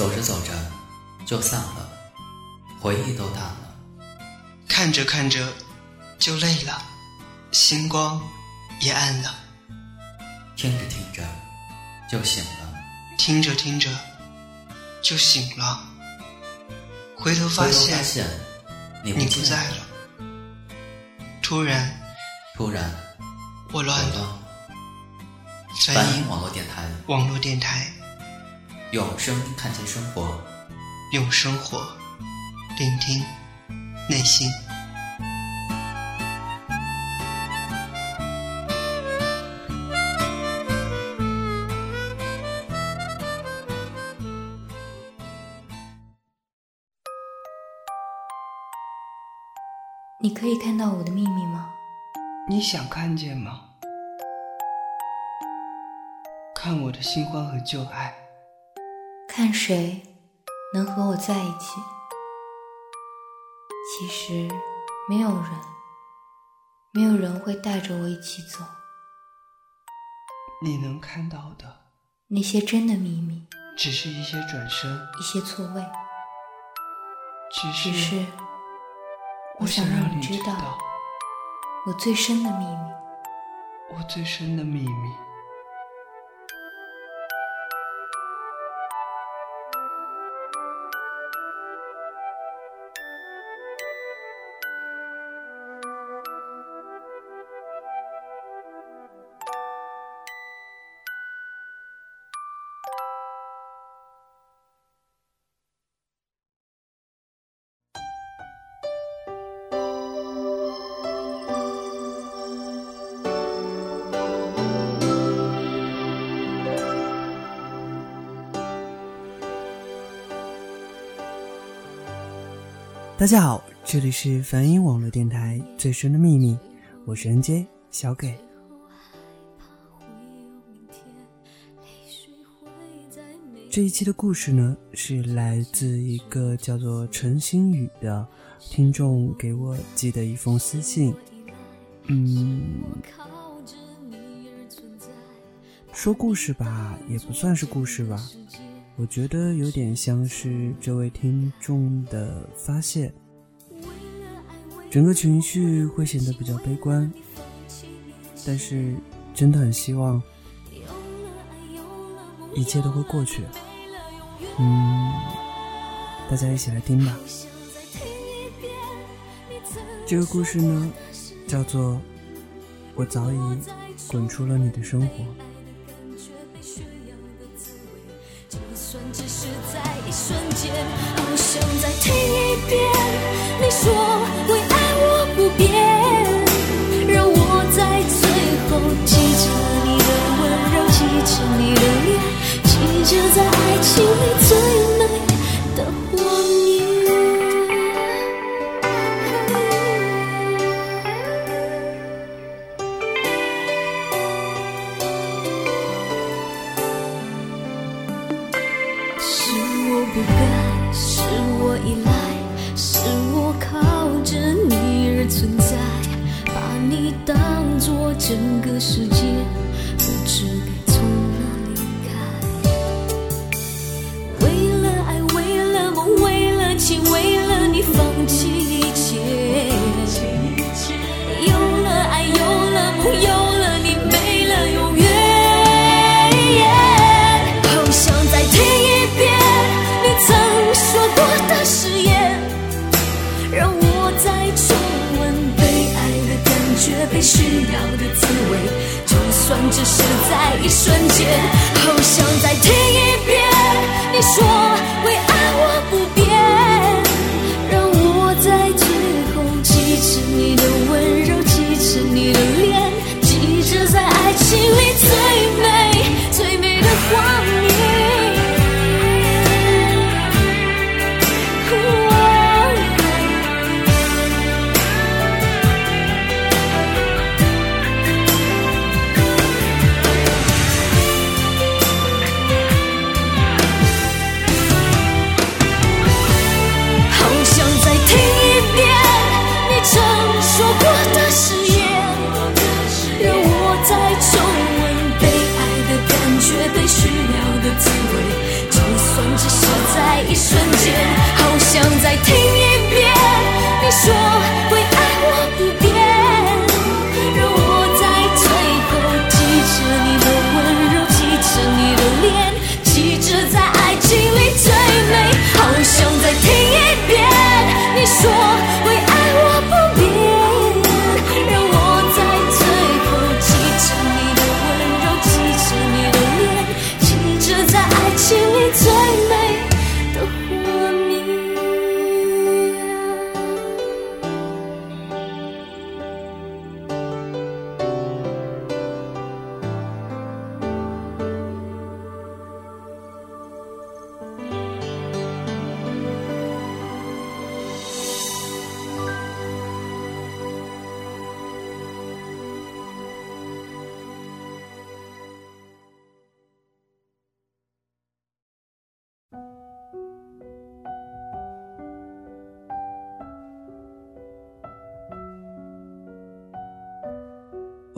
走着走着就散了，回忆都淡了。看着看着就累了，星光也暗了。听着听着就醒了，听着听着就醒了。回头发现你你不在了。突然突然我乱了。了。翻译梵音网络电台，网络电台，用声音看见生活。用生活聆听内心。你可以看到我的秘密吗？你想看见吗？看我的新欢和旧爱。看谁能和我在一起？其实没有人，没有人会带着我一起走。你能看到的，那些真的秘密，只是一些转身，一些错位，只只是我想让你知道道我最深的秘密。我最深的秘密。大家好，这里是梵音网络电台最深的秘密，我是 NJ 小给。这一期的故事呢，是来自一个叫做陈星宇的听众给我寄的一封私信。嗯，说故事吧，也不算是故事吧，我觉得有点像是这位听众的发泄，整个情绪会显得比较悲观，但是真的很希望一切都会过去。嗯，大家一起来听吧。这个故事呢，叫做《我早已滚出了你的生活》。就算只是在一瞬间，好想再听一遍在一瞬间好像在听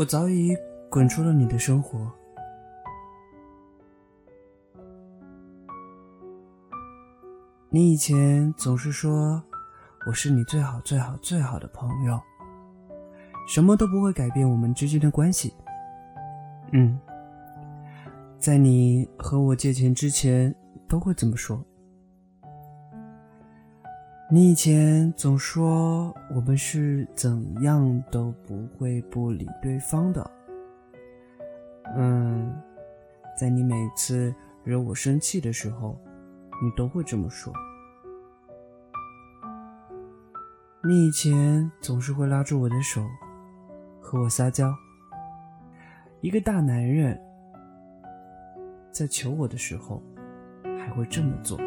我早已滚出了你的生活。你以前总是说我是你最好最好最好的朋友，什么都不会改变我们之间的关系。嗯，在你和我借钱之前都会这么说。你以前总说我们是怎样都不会不理对方的。嗯，在你每次惹我生气的时候。你都会这么说。你以前总是会拉住我的手，和我撒娇。一个大男人在求我的时候，还会这么做。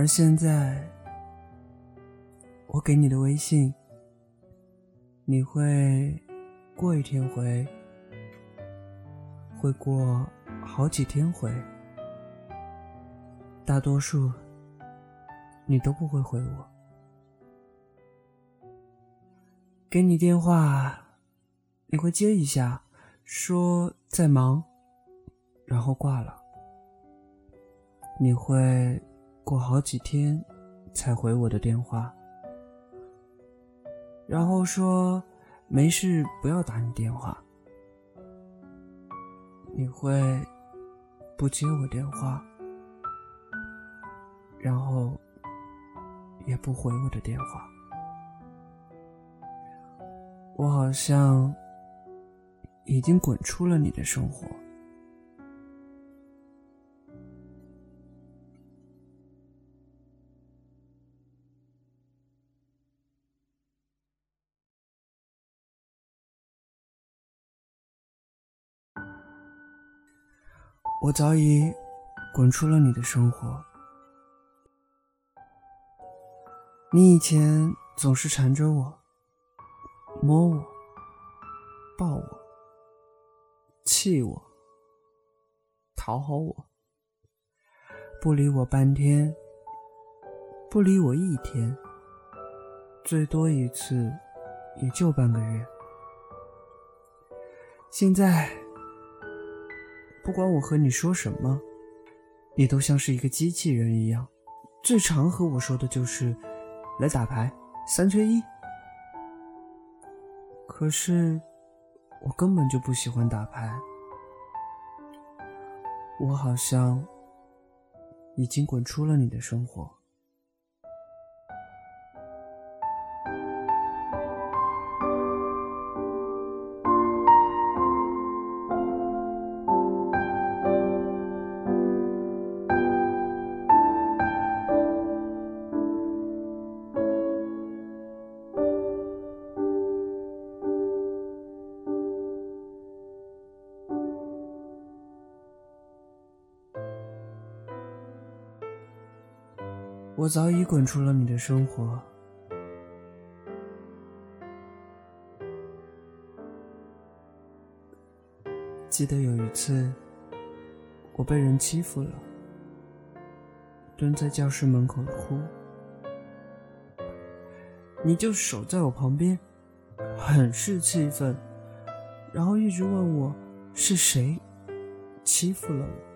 而现在，我给你的微信，你会过一天回，会过。好几天回，大多数你都不会回我。给你电话，你会接一下，说在忙，然后挂了。你会过好几天才回我的电话，然后说没事，不要打你电话。你会。不接我电话，然后也不回我的电话，我好像已经滚出了你的生活。我早已滚出了你的生活。你以前总是缠着我，摸我，抱我，气我，讨好我，不理我半天，不理我一天，最多一次也就半个月。现在。不管我和你说什么，你都像是一个机器人一样。最常和我说的就是“来打牌，三缺一”。可是我根本就不喜欢打牌。我好像已经滚出了你的生活。早已滚出了你的生活。记得有一次，我被人欺负了，蹲在教室门口哭，你就守在我旁边，很是气愤，然后一直问我是谁欺负了我。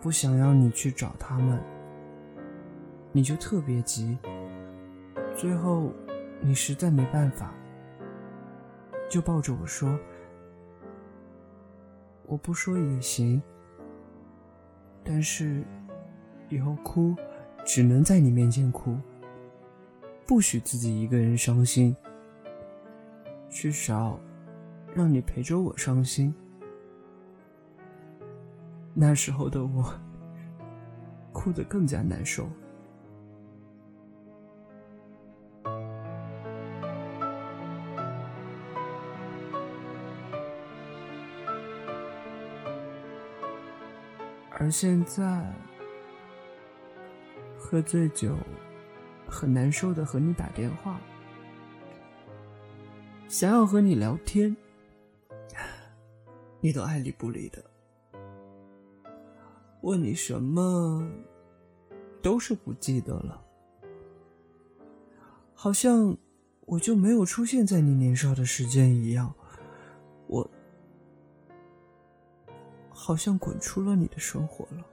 不想要你去找他们，你就特别急。最后，你实在没办法，就抱着我说：“我不说也行，但是以后哭只能在你面前哭，不许自己一个人伤心，至少让你陪着我伤心。”那时候的我，哭得更加难受。而现在，喝醉酒，很难受的和你打电话，想要和你聊天，你都爱理不理的。问你什么，都是不记得了，好像我就没有出现在你年少的时间一样，我好像滚出了你的生活了。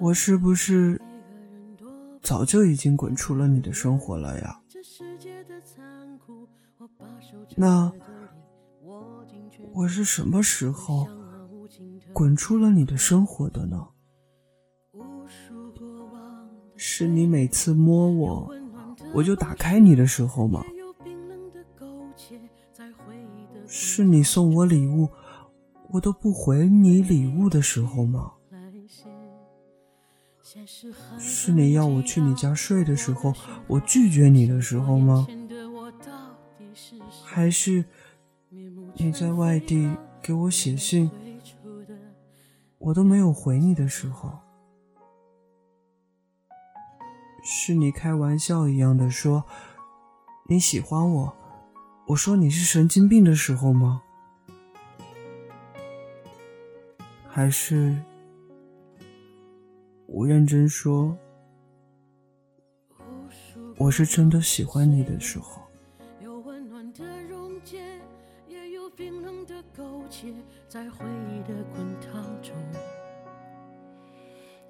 我是不是早就已经滚出了你的生活了呀？那我是什么时候滚出了你的生活的呢？是你每次摸我，我就打开你的时候吗？是你送我礼物，我都不回你礼物的时候吗？是你要我去你家睡的时候，我拒绝你的时候吗？还是你在外地给我写信，我都没有回你的时候？是你开玩笑一样的说你喜欢我，我说你是神经病的时候吗？还是？我认真说，我是真的喜欢你的时候。有温暖的溶解，也有冰冷的苟且，在回忆的滚烫中，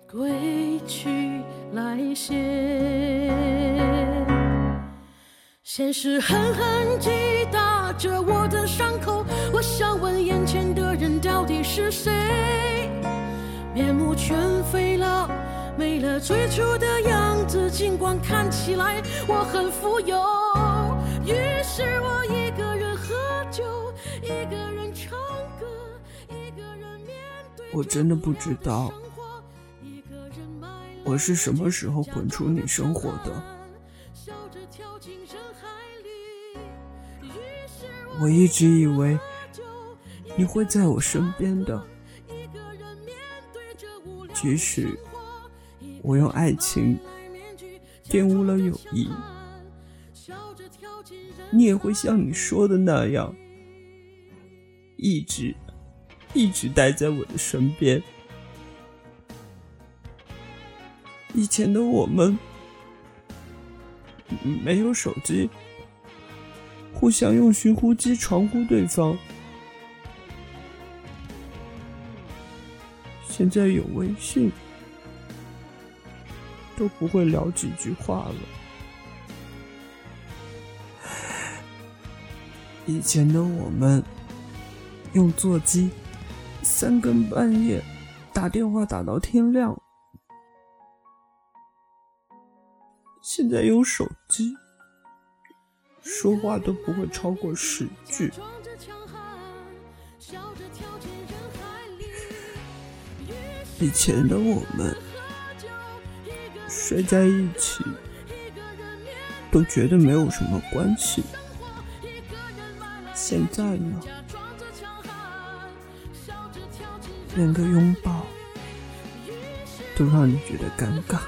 归去来兮。现实狠狠击打着我的伤口，我想问眼前的人到底是谁？面目全非了，没了最初的样子。尽管看起来我很富有，于是我一个人喝酒，一个人唱歌，一个人面对。我真的不知道，我是什么时候滚出你生活的。我一直以为你会在我身边的。即使我用爱情玷污了友谊，你也会像你说的那样，一直一直待在我的身边。以前的我们没有手机，互相用寻呼机传呼对方。现在有微信，都不会聊几句话了。以前的我们用座机，三更半夜打电话打到天亮。现在有手机，说话都不会超过十句。以前的我们睡在一起，都觉得没有什么关系。现在呢，连个拥抱都让你觉得尴尬。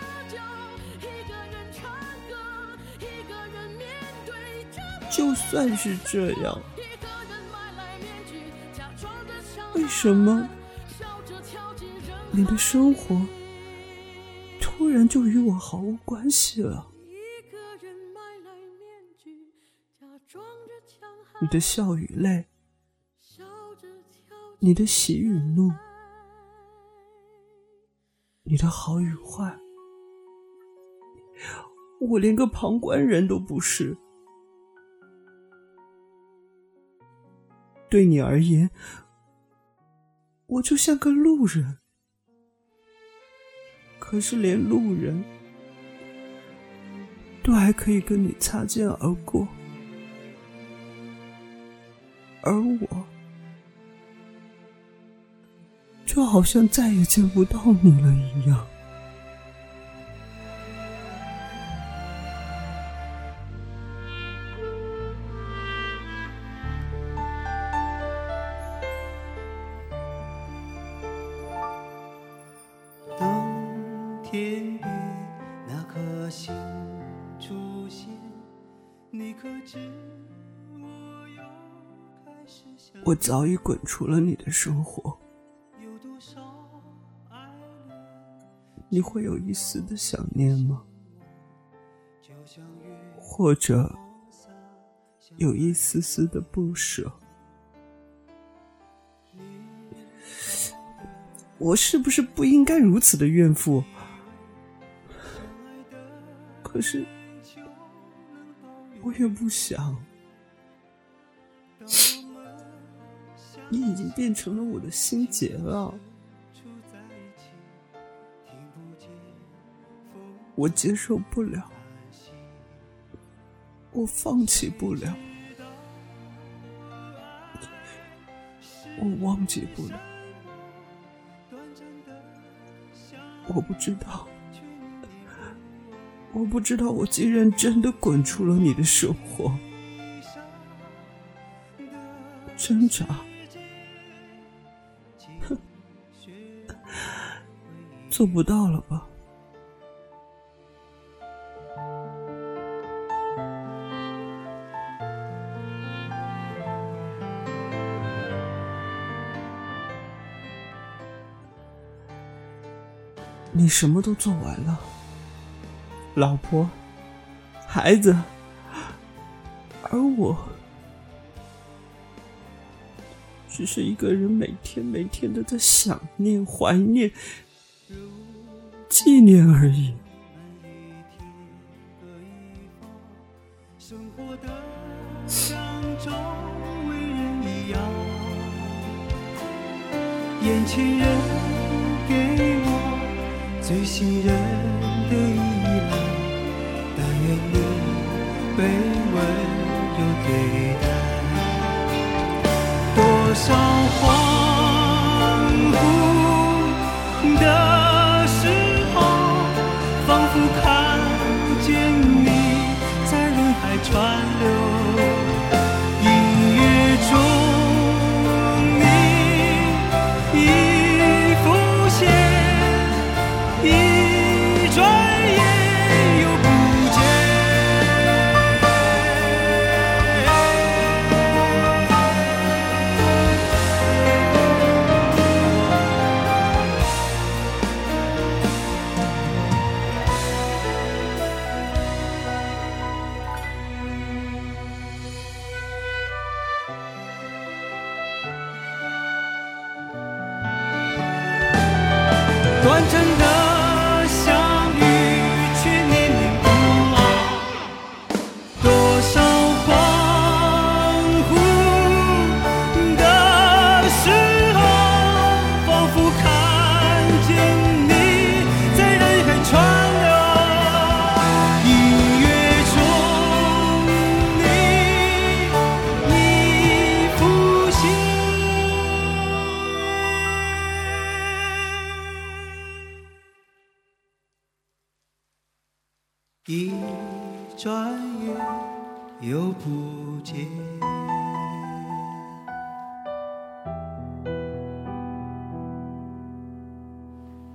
就算是这样，为什么？你的生活突然就与我毫无关系了。你的笑与泪，你的喜与怒，你的好与坏，我连个旁观人都不是。对你而言，我就像个路人。可是连路人都还可以跟你擦肩而过，而我就好像再也见不到你了一样。我早已滚出了你的生活，你会有一丝的想念吗？或者有一丝丝的不舍？我是不是不应该如此的怨妇？可是，我也不想。已经变成了我的心结了，我接受不了，我放弃不了，我忘记不了，我不知道，我不知道，我竟然真的滚出了你的生活，挣扎，做不到了吧？你什么都做完了，老婆、孩子，而我。只是一个人，每天每天的在想念、怀念、纪念而已。生活的像周围人一样，眼前人给我最信任的依赖，但愿你被温柔对待。多少恍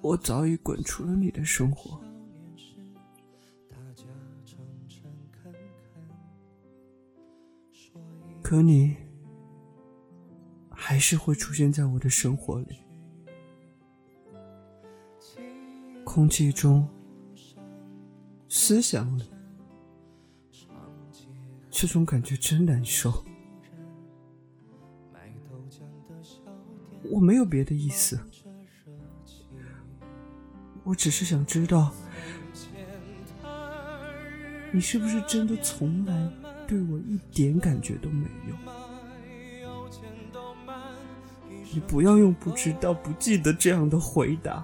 我早已滚出了你的生活，可你还是会出现在我的生活里，空气中、思想里，这种感觉真难受。我没有别的意思。我只是想知道，你是不是真的从来对我一点感觉都没有？你不要用不知道、不记得这样的回答，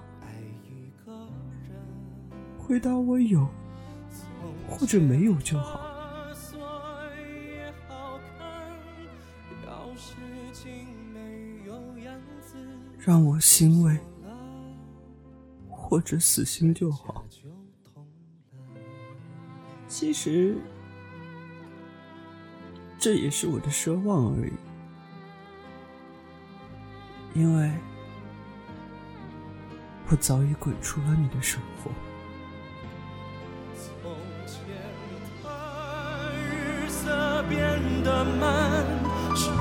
回答我有或者没有就好，让我欣慰。或者死心就好。其实，这也是我的奢望而已。因为，我早已滚出了你的生活。从前的日色变得慢，什么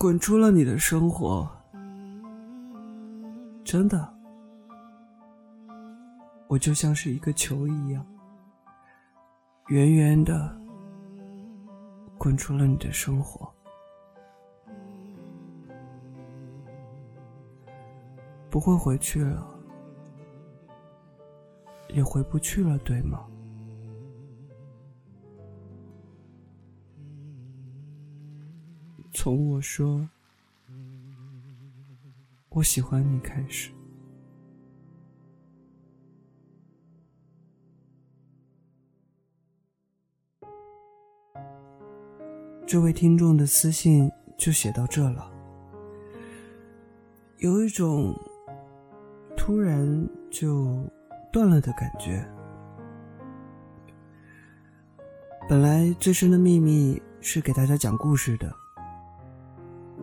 滚出了你的生活，真的。我就像是一个球一样，圆圆的滚出了你的生活，不会回去了，也回不去了，对吗？从我说我喜欢你开始。这位听众的私信就写到这了，有一种突然就断了的感觉。本来最深的秘密是给大家讲故事的，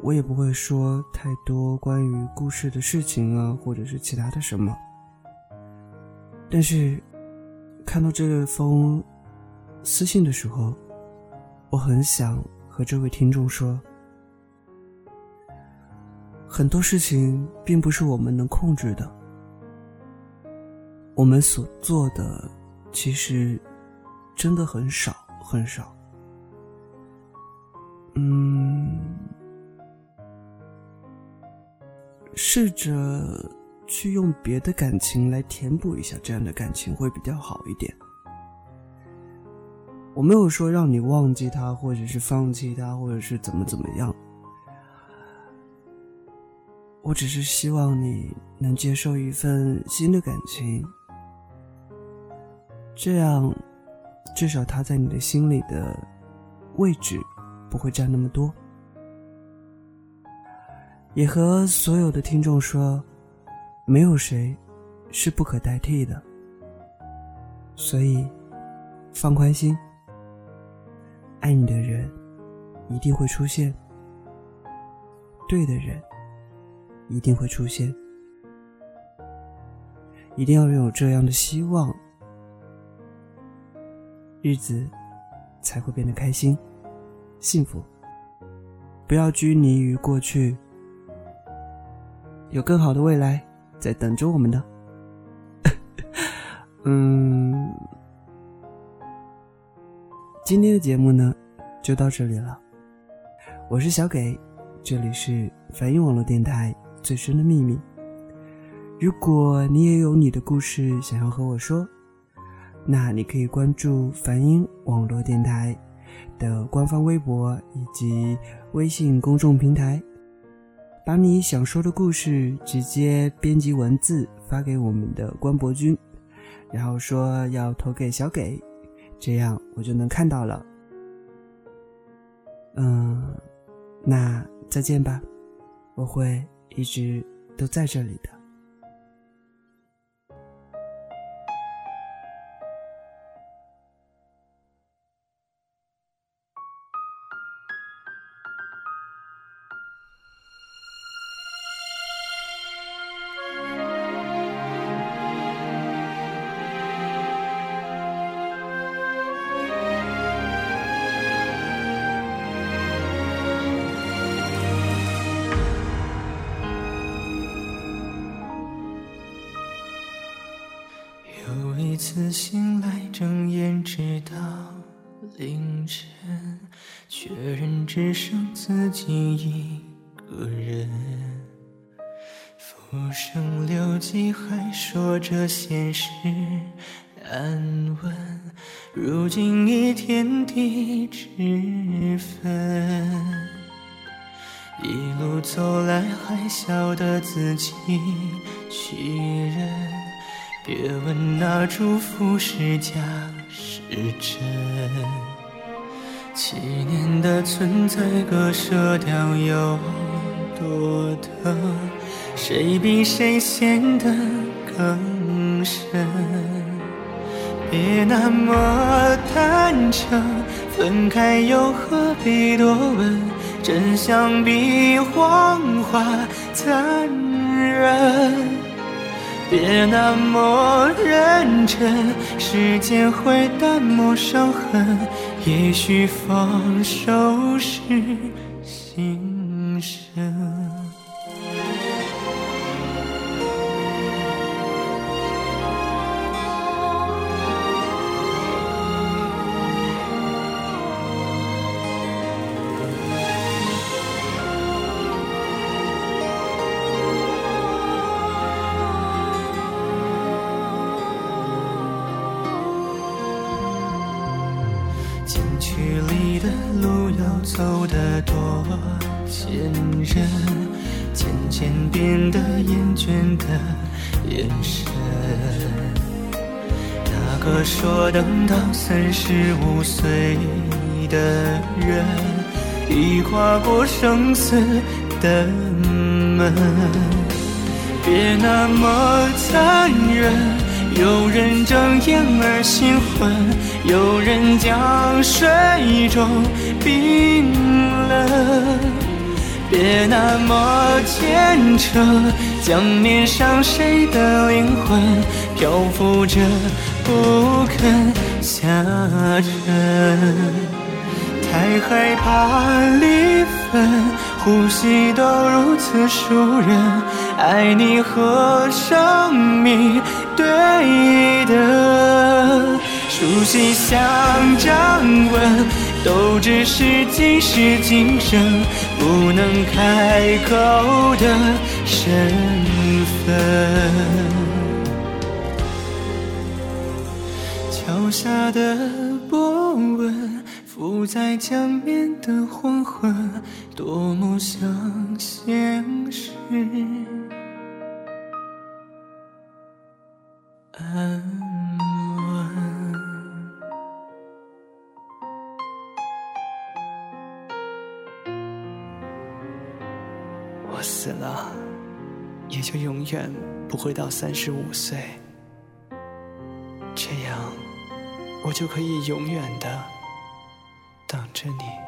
我也不会说太多关于故事的事情啊，或者是其他的什么。但是看到这封私信的时候，我很想。和这位听众说，很多事情并不是我们能控制的，我们所做的其实真的很少很少。嗯，试着去用别的感情来填补一下这样的感情会比较好一点。我没有说让你忘记他，或者是放弃他，或者是怎么怎么样。我只是希望你能接受一份新的感情，这样至少他在你的心里的位置不会占那么多。也和所有的听众说，没有谁是不可代替的，所以放宽心。爱你的人一定会出现，对的人一定会出现，一定要拥有这样的希望，日子才会变得开心。幸福。不要拘泥于过去，有更好的未来在等着我们呢。嗯，今天的节目呢，就到这里了。我是小给，这里是梵音网络电台最深的秘密。如果你也有你的故事想要和我说，那你可以关注梵音网络电台。的官方微博以及微信公众平台，把你想说的故事直接编辑文字发给我们的官博君，然后说要投给小给，这样我就能看到了。嗯，那再见吧，我会一直都在这里的。次醒来，睁眼直到凌晨，确认只剩自己一个人。浮生六记，还说着现实安稳，如今已天地之分。一路走来，还笑得自己欺人。别问那祝福是假是真，七年的存在，割舍掉有多疼？谁比谁陷得更深？别那么坦诚，分开又何必多问？真相比谎话残忍。别那么认真，时间会淡漠伤痕，也许放手是心。个说等到三十五岁的人，已跨过生死的门。别那么残忍。有人睁眼而心昏，有人将水中冰冷。别那么虔诚，将面上谁的灵魂漂浮着不肯下沉。太害怕离分，呼吸都如此熟人，爱你和生命。对的，熟悉像掌纹，都只是今世今生不能开口的身份。桥下的波纹，浮在江面的黄昏，多么像现实。永远不会到三十五岁，这样我就可以永远的等着你。